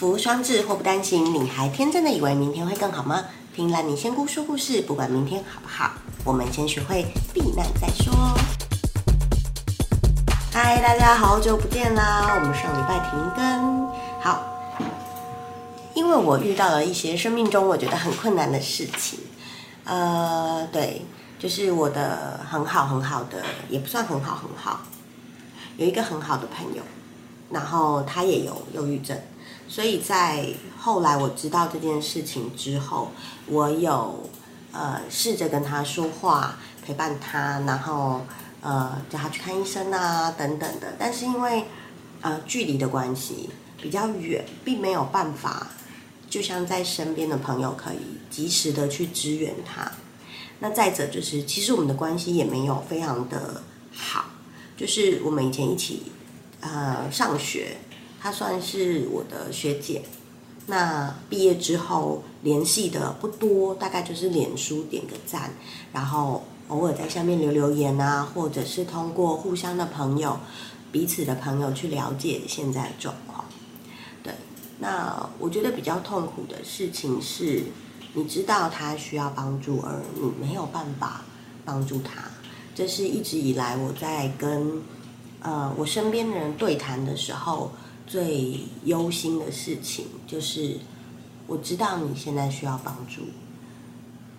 福双至，祸不单行。你还天真的以为明天会更好吗？听兰妮仙姑说故事，不管明天好不好，我们先学会避难再说。嗨，大家好久不见啦！我们上礼拜停更，好，因为我遇到了一些生命中我觉得很困难的事情，呃，对，就是我的很好很好的，也不算很好很好，有一个很好的朋友，然后他也有忧郁症。所以在后来我知道这件事情之后，我有呃试着跟他说话，陪伴他，然后呃叫他去看医生啊等等的。但是因为呃距离的关系比较远，并没有办法，就像在身边的朋友可以及时的去支援他。那再者就是，其实我们的关系也没有非常的好，就是我们以前一起呃上学。她算是我的学姐，那毕业之后联系的不多，大概就是脸书点个赞，然后偶尔在下面留留言啊，或者是通过互相的朋友、彼此的朋友去了解现在的状况。对，那我觉得比较痛苦的事情是，你知道他需要帮助，而你没有办法帮助他，这是一直以来我在跟呃我身边的人对谈的时候。最忧心的事情就是，我知道你现在需要帮助，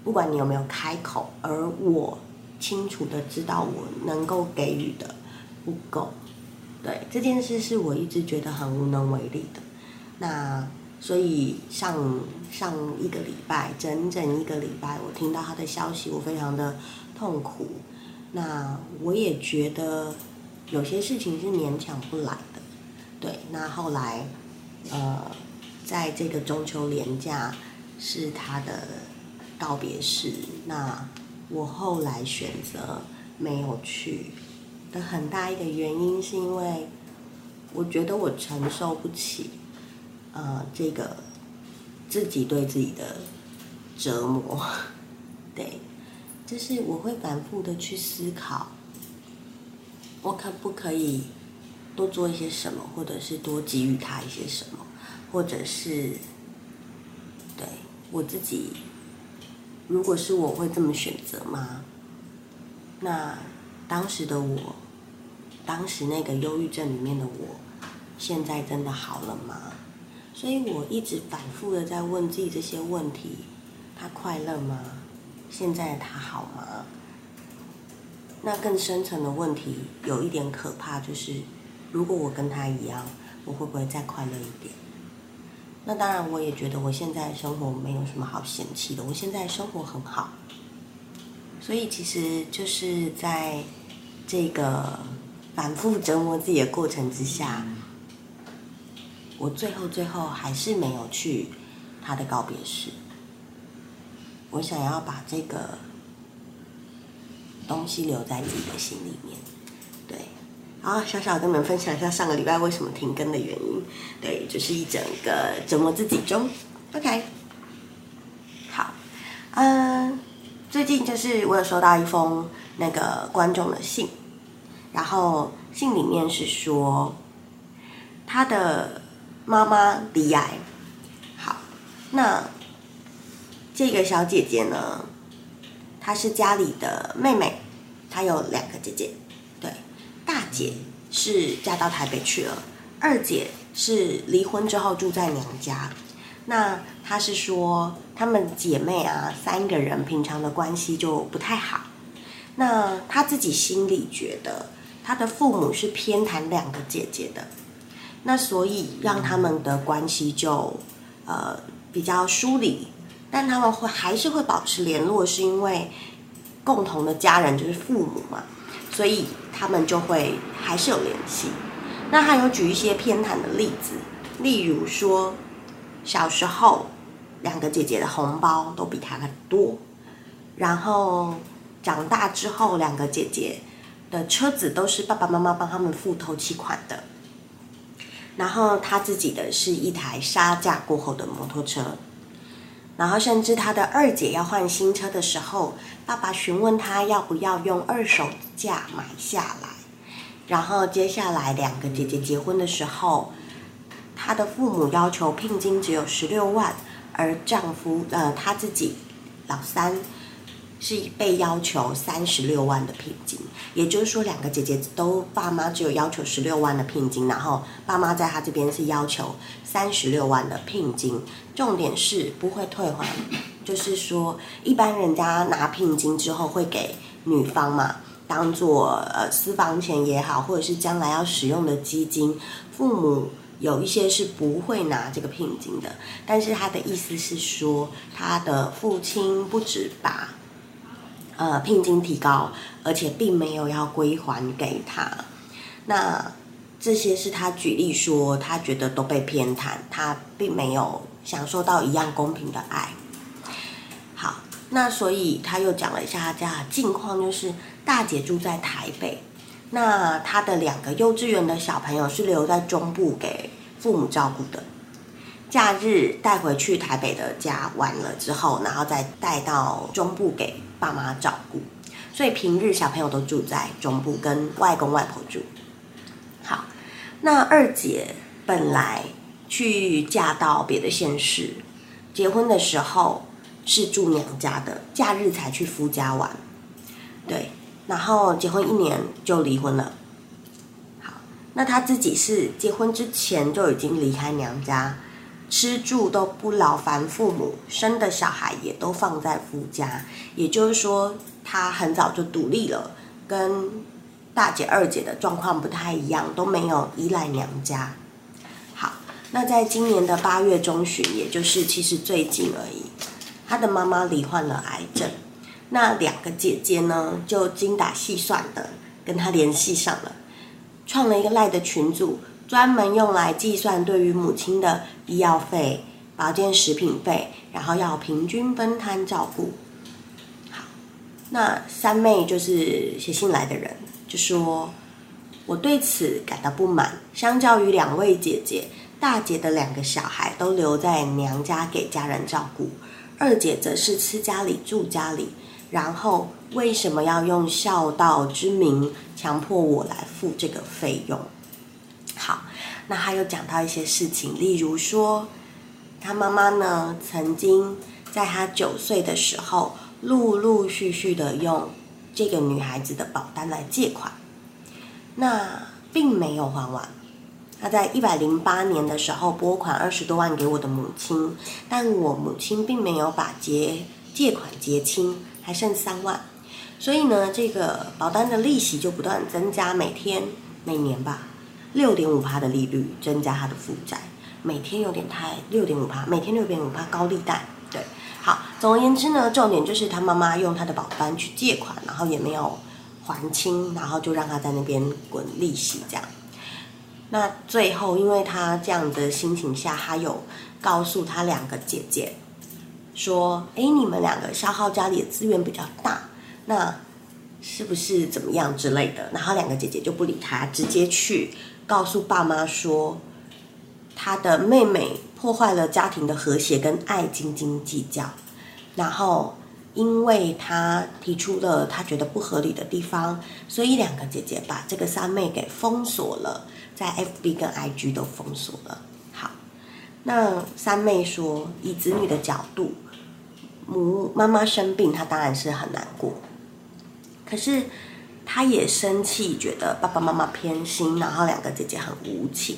不管你有没有开口，而我清楚的知道我能够给予的不够，对这件事是我一直觉得很无能为力的。那所以上上一个礼拜，整整一个礼拜，我听到他的消息，我非常的痛苦。那我也觉得有些事情是勉强不来的。对，那后来，呃，在这个中秋连假是他的告别式，那我后来选择没有去的很大一个原因，是因为我觉得我承受不起，呃，这个自己对自己的折磨，对，就是我会反复的去思考，我可不可以。多做一些什么，或者是多给予他一些什么，或者是对我自己，如果是我会这么选择吗？那当时的我，当时那个忧郁症里面的我，现在真的好了吗？所以我一直反复的在问自己这些问题：他快乐吗？现在他好吗？那更深层的问题，有一点可怕，就是。如果我跟他一样，我会不会再快乐一点？那当然，我也觉得我现在生活没有什么好嫌弃的。我现在生活很好，所以其实就是在这个反复折磨自己的过程之下，我最后最后还是没有去他的告别式。我想要把这个东西留在自己的心里面。对好，小小跟你们分享一下上个礼拜为什么停更的原因。对，就是一整个折磨自己中。OK，好，嗯，最近就是我有收到一封那个观众的信，然后信里面是说他的妈妈离癌。好，那这个小姐姐呢，她是家里的妹妹，她有两个姐姐。对大姐是嫁到台北去了，二姐是离婚之后住在娘家。那她是说，她们姐妹啊，三个人平常的关系就不太好。那她自己心里觉得，她的父母是偏袒两个姐姐的，那所以让他们的关系就呃比较疏离。但他们会还是会保持联络，是因为共同的家人就是父母嘛。所以他们就会还是有联系。那还有举一些偏袒的例子，例如说，小时候两个姐姐的红包都比他很多，然后长大之后两个姐姐的车子都是爸爸妈妈帮他们付头期款的，然后他自己的是一台杀价过后的摩托车。然后，甚至他的二姐要换新车的时候，爸爸询问他要不要用二手价买下来。然后接下来两个姐姐结婚的时候，她的父母要求聘金只有十六万，而丈夫呃他自己老三是被要求三十六万的聘金，也就是说两个姐姐都爸妈只有要求十六万的聘金，然后爸妈在她这边是要求三十六万的聘金，重点是不会退还，就是说一般人家拿聘金之后会给女方嘛。当做呃私房钱也好，或者是将来要使用的基金，父母有一些是不会拿这个聘金的。但是他的意思是说，他的父亲不止把呃聘金提高，而且并没有要归还给他。那这些是他举例说，他觉得都被偏袒，他并没有享受到一样公平的爱。好，那所以他又讲了一下他家的近况，就是。大姐住在台北，那他的两个幼稚园的小朋友是留在中部给父母照顾的。假日带回去台北的家玩了之后，然后再带到中部给爸妈照顾。所以平日小朋友都住在中部，跟外公外婆住。好，那二姐本来去嫁到别的县市，结婚的时候是住娘家的，假日才去夫家玩。对。然后结婚一年就离婚了。好，那他自己是结婚之前就已经离开娘家，吃住都不劳烦父母，生的小孩也都放在夫家。也就是说，他很早就独立了，跟大姐、二姐的状况不太一样，都没有依赖娘家。好，那在今年的八月中旬，也就是其实最近而已，他的妈妈罹患了癌症。那两个姐姐呢，就精打细算的跟他联系上了，创了一个赖的群组，专门用来计算对于母亲的医药费、保健食品费，然后要平均分摊照顾。好，那三妹就是写信来的人，就说我对此感到不满。相较于两位姐姐，大姐的两个小孩都留在娘家给家人照顾，二姐则是吃家里住家里。然后为什么要用孝道之名强迫我来付这个费用？那他又讲到一些事情，例如说，他妈妈呢曾经在他九岁的时候，陆陆续续的用这个女孩子的保单来借款，那并没有还完。他在一百零八年的时候拨款二十多万给我的母亲，但我母亲并没有把结借款结清。还剩三万，所以呢，这个保单的利息就不断增加，每天每年吧，六点五趴的利率增加他的负债，每天有点太六点五趴，每天六点五趴高利贷，对，好，总而言之呢，重点就是他妈妈用他的保单去借款，然后也没有还清，然后就让他在那边滚利息这样。那最后，因为他这样的心情下，他有告诉他两个姐姐。说，哎，你们两个消耗家里的资源比较大，那是不是怎么样之类的？然后两个姐姐就不理他，直接去告诉爸妈说，他的妹妹破坏了家庭的和谐跟爱，斤斤计较。然后因为他提出了他觉得不合理的地方，所以两个姐姐把这个三妹给封锁了，在 FB 跟 IG 都封锁了。好那三妹说，以子女的角度，母妈妈生病，她当然是很难过。可是他也生气，觉得爸爸妈妈偏心，然后两个姐姐很无情。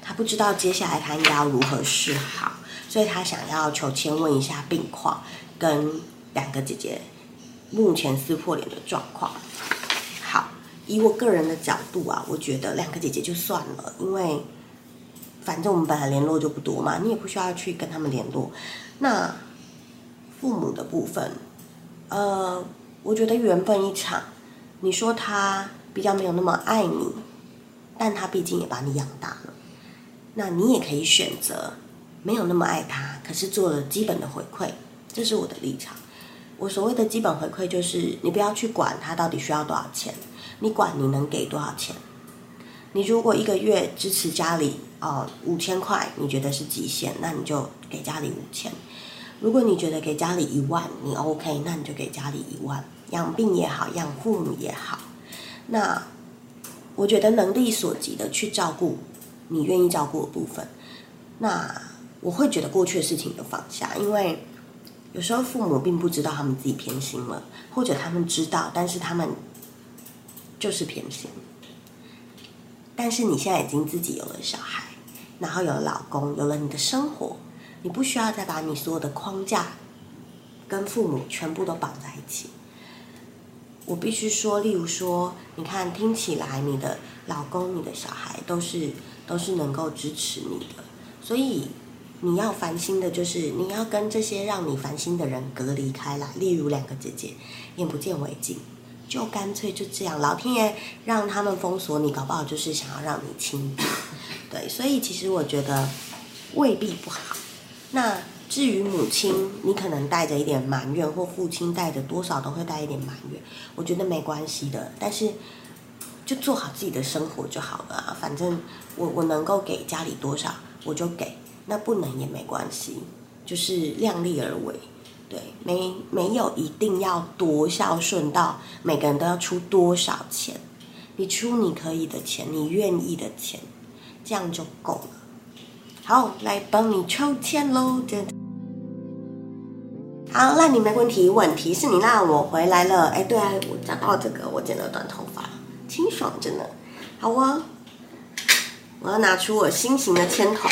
他不知道接下来他应该要如何是好，所以他想要求签问一下病况，跟两个姐姐目前撕破脸的状况。好，以我个人的角度啊，我觉得两个姐姐就算了，因为。反正我们本来联络就不多嘛，你也不需要去跟他们联络。那父母的部分，呃，我觉得缘分一场。你说他比较没有那么爱你，但他毕竟也把你养大了。那你也可以选择没有那么爱他，可是做了基本的回馈，这是我的立场。我所谓的基本回馈就是，你不要去管他到底需要多少钱，你管你能给多少钱。你如果一个月支持家里。哦，五千块你觉得是极限，那你就给家里五千。如果你觉得给家里一万你 OK，那你就给家里一万，养病也好，养父母也好。那我觉得能力所及的去照顾你愿意照顾的部分。那我会觉得过去的事情就放下，因为有时候父母并不知道他们自己偏心了，或者他们知道，但是他们就是偏心。但是你现在已经自己有了小孩，然后有了老公，有了你的生活，你不需要再把你所有的框架跟父母全部都绑在一起。我必须说，例如说，你看，听起来你的老公、你的小孩都是都是能够支持你的，所以你要烦心的就是你要跟这些让你烦心的人隔离开来。例如两个姐姐，眼不见为净，就干脆就这样，老天爷让他们封锁你，搞不好就是想要让你清。对，所以其实我觉得未必不好。那。至于母亲，你可能带着一点埋怨，或父亲带着多少都会带一点埋怨，我觉得没关系的。但是就做好自己的生活就好了啊！反正我我能够给家里多少我就给，那不能也没关系，就是量力而为。对，没没有一定要多孝顺到每个人都要出多少钱，你出你可以的钱，你愿意的钱，这样就够了。好，来帮你抽签喽！好，那你没问题。问题是你让我回来了。哎，对啊，我讲到这个，我剪了短头发，清爽真的。好啊，我要拿出我新型的签筒。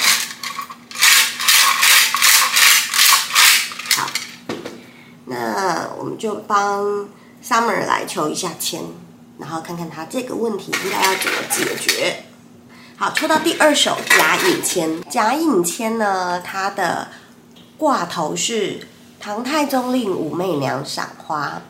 好，那我们就帮 Summer 来抽一下签，然后看看他这个问题应该要怎么解决。好，抽到第二手假引签。假引签呢，它的挂头是。唐太宗令武媚娘赏花，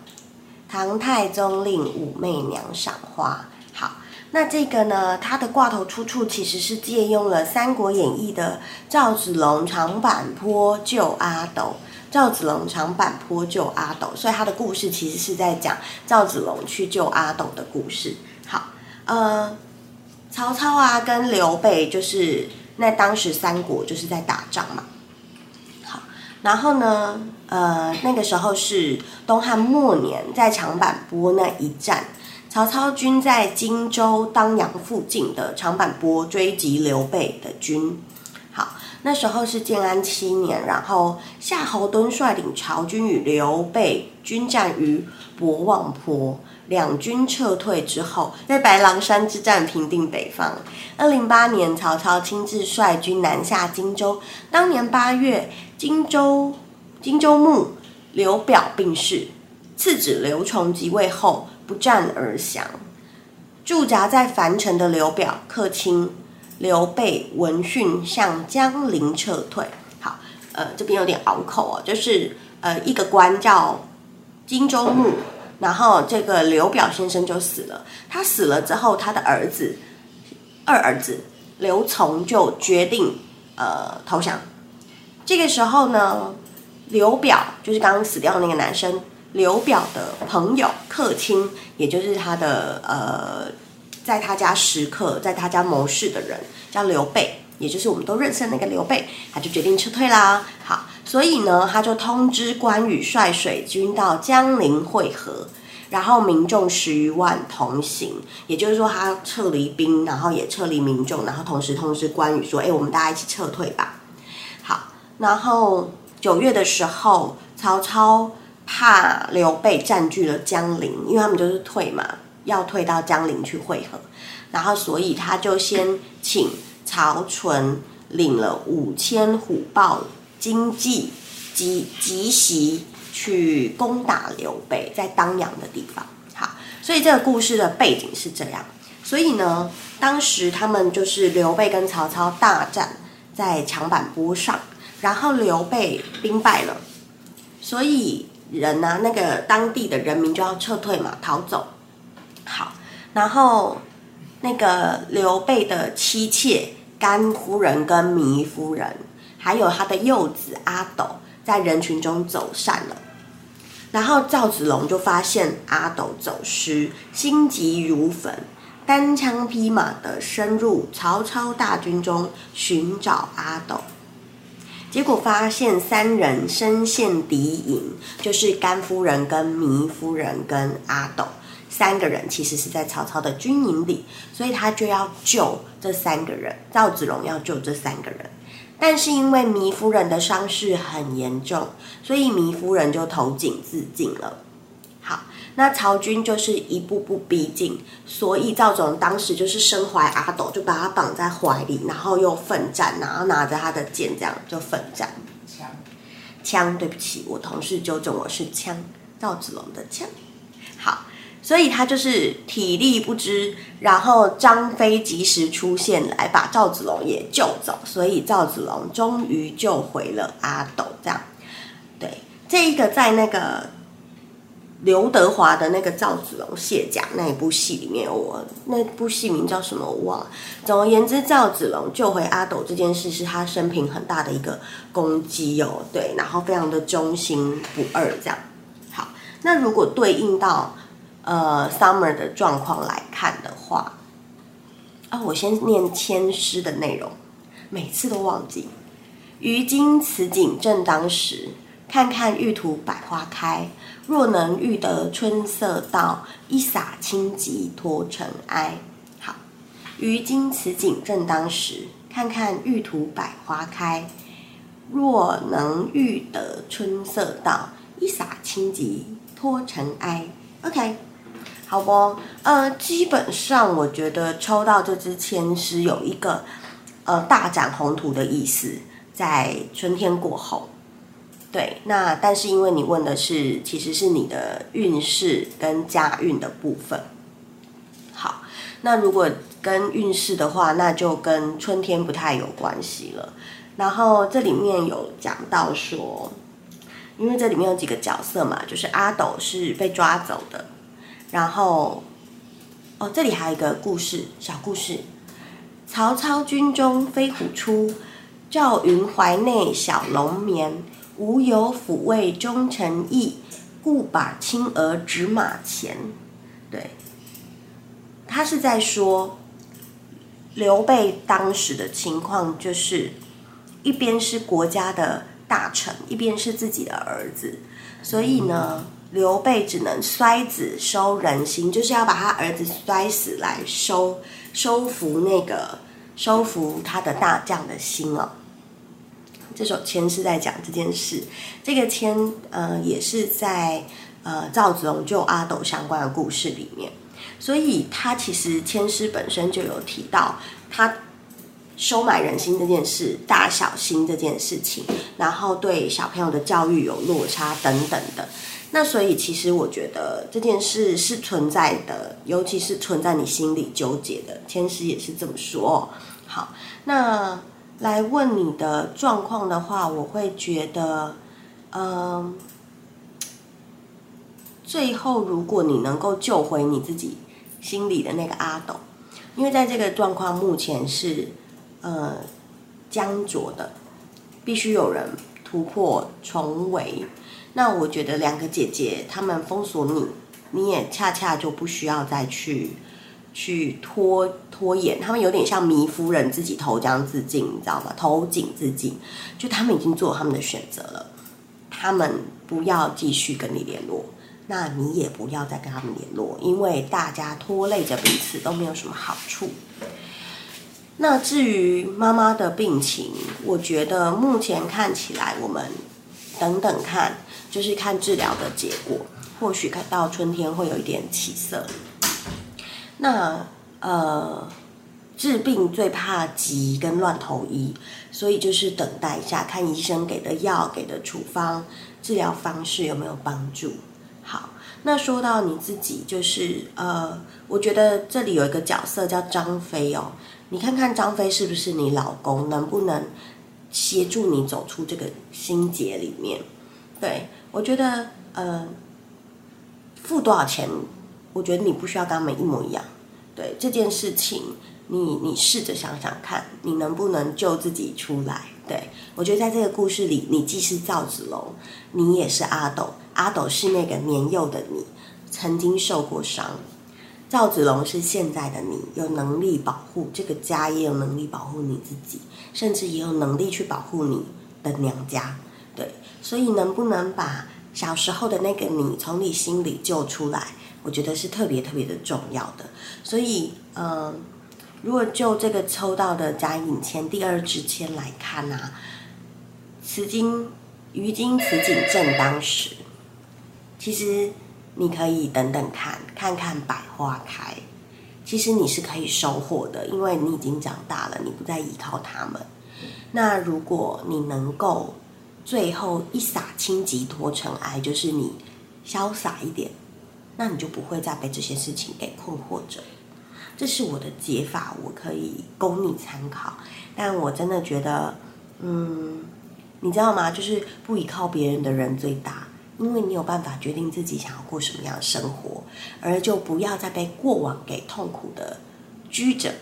唐太宗令武媚娘赏花。好，那这个呢？它的挂头出处其实是借用了《三国演义》的赵子龙长坂坡救阿斗。赵子龙长坂坡救阿斗，所以他的故事其实是在讲赵子龙去救阿斗的故事。好，呃，曹操啊，跟刘备就是那当时三国就是在打仗嘛。好然后呢，呃，那个时候是东汉末年，在长坂坡那一战，曹操军在荆州当阳附近的长坂坡追击刘备的军。那时候是建安七年，然后夏侯惇率领曹军与刘备军战于博望坡。两军撤退之后，在白狼山之战平定北方。二零八年，曹操亲自率军南下荆州。当年八月，荆州荆州牧刘表病逝，次子刘崇即位后不战而降。驻扎在樊城的刘表客卿刘备闻讯向江陵撤退。好，呃，这边有点拗口哦，就是呃，一个官叫荆州牧。然后这个刘表先生就死了。他死了之后，他的儿子二儿子刘琮就决定呃投降。这个时候呢，刘表就是刚刚死掉的那个男生，刘表的朋友客卿，也就是他的呃，在他家食客，在他家谋事的人，叫刘备，也就是我们都认识的那个刘备，他就决定撤退啦。好。所以呢，他就通知关羽率水军到江陵会合，然后民众十余万同行。也就是说，他撤离兵，然后也撤离民众，然后同时通知关羽说：“哎，我们大家一起撤退吧。”好，然后九月的时候，曹操怕刘备占据了江陵，因为他们就是退嘛，要退到江陵去会合，然后所以他就先请曹纯领了五千虎豹。经济及集袭去攻打刘备在当阳的地方，好，所以这个故事的背景是这样。所以呢，当时他们就是刘备跟曹操大战在长坂坡上，然后刘备兵败了，所以人呢，那个当地的人民就要撤退嘛，逃走。好，然后那个刘备的妻妾甘夫人跟糜夫人。还有他的幼子阿斗在人群中走散了，然后赵子龙就发现阿斗走失，心急如焚，单枪匹马的深入曹操大军中寻找阿斗，结果发现三人身陷敌营，就是甘夫人、跟糜夫人、跟阿斗三个人，其实是在曹操的军营里，所以他就要救这三个人，赵子龙要救这三个人。但是因为糜夫人的伤势很严重，所以糜夫人就投井自尽了。好，那曹军就是一步步逼近，所以赵子龙当时就是身怀阿斗，就把他绑在怀里，然后又奋战，然后拿着他的剑这样就奋战。枪，枪，对不起，我同事纠正我是枪，赵子龙的枪。所以他就是体力不支，然后张飞及时出现来把赵子龙也救走，所以赵子龙终于救回了阿斗。这样，对这一个在那个刘德华的那个赵子龙卸甲那一部戏里面，我那部戏名叫什么我忘了。总而言之，赵子龙救回阿斗这件事是他生平很大的一个功绩哦。对，然后非常的忠心不二。这样，好，那如果对应到。呃，summer 的状况来看的话，啊，我先念签诗的内容，每次都忘记。于今此景正当时，看看玉图百花开。若能遇得春色到，一洒清疾脱尘埃。好，于今此景正当时，看看玉图百花开。若能遇得春色到，一洒清疾脱尘埃。OK。好不，呃，基本上我觉得抽到这支签是有一个呃大展宏图的意思，在春天过后，对，那但是因为你问的是其实是你的运势跟家运的部分，好，那如果跟运势的话，那就跟春天不太有关系了。然后这里面有讲到说，因为这里面有几个角色嘛，就是阿斗是被抓走的。然后，哦，这里还有一个故事，小故事。曹操军中飞虎出，赵云怀内小龙眠。无有抚慰忠臣意，故把青娥指马前。对，他是在说刘备当时的情况，就是一边是国家的大臣，一边是自己的儿子，所以呢。刘备只能摔子收人心，就是要把他儿子摔死来收收服那个收服他的大将的心哦。这首签是在讲这件事，这个签呃也是在呃赵子龙救阿斗相关的故事里面，所以他其实签诗本身就有提到他收买人心这件事、大小心这件事情，然后对小朋友的教育有落差等等的。那所以，其实我觉得这件事是存在的，尤其是存在你心里纠结的。天师也是这么说。好，那来问你的状况的话，我会觉得，嗯，最后如果你能够救回你自己心里的那个阿斗，因为在这个状况目前是呃僵着的，必须有人突破重围。那我觉得两个姐姐她们封锁你，你也恰恰就不需要再去去拖拖延。他们有点像糜夫人自己投江自尽，你知道吗？投井自尽，就他们已经做他们的选择了。他们不要继续跟你联络，那你也不要再跟他们联络，因为大家拖累着彼此都没有什么好处。那至于妈妈的病情，我觉得目前看起来，我们等等看。就是看治疗的结果，或许看到春天会有一点起色。那呃，治病最怕急跟乱投医，所以就是等待一下，看医生给的药、给的处方、治疗方式有没有帮助。好，那说到你自己，就是呃，我觉得这里有一个角色叫张飞哦，你看看张飞是不是你老公，能不能协助你走出这个心结里面？对。我觉得，呃，付多少钱，我觉得你不需要跟他们一模一样。对这件事情，你你试着想想看，你能不能救自己出来？对我觉得在这个故事里，你既是赵子龙，你也是阿斗。阿斗是那个年幼的你，曾经受过伤；赵子龙是现在的你，有能力保护这个家，也有能力保护你自己，甚至也有能力去保护你的娘家。对。所以，能不能把小时候的那个你从你心里救出来？我觉得是特别特别的重要的。所以，嗯，如果就这个抽到的甲寅签第二支签来看啊，此金于今此景正当时，其实你可以等等看，看看百花开。其实你是可以收获的，因为你已经长大了，你不再依靠他们。那如果你能够最后一洒轻疾脱尘埃，就是你潇洒一点，那你就不会再被这些事情给困惑着。这是我的解法，我可以供你参考。但我真的觉得，嗯，你知道吗？就是不依靠别人的人最大。因为你有办法决定自己想要过什么样的生活，而就不要再被过往给痛苦的拘着。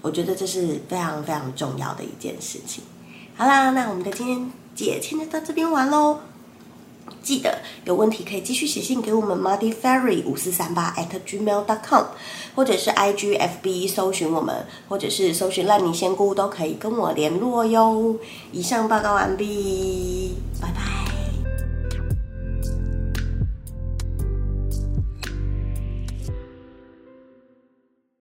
我觉得这是非常非常重要的一件事情。好啦，那我们的今天姐，现在到这边玩喽。记得有问题可以继续写信给我们 muddy fairy 五四三八 at gmail dot com，或者是 i g f b 搜寻我们，或者是搜寻烂泥仙姑都可以跟我联络哟。以上报告完毕。拜拜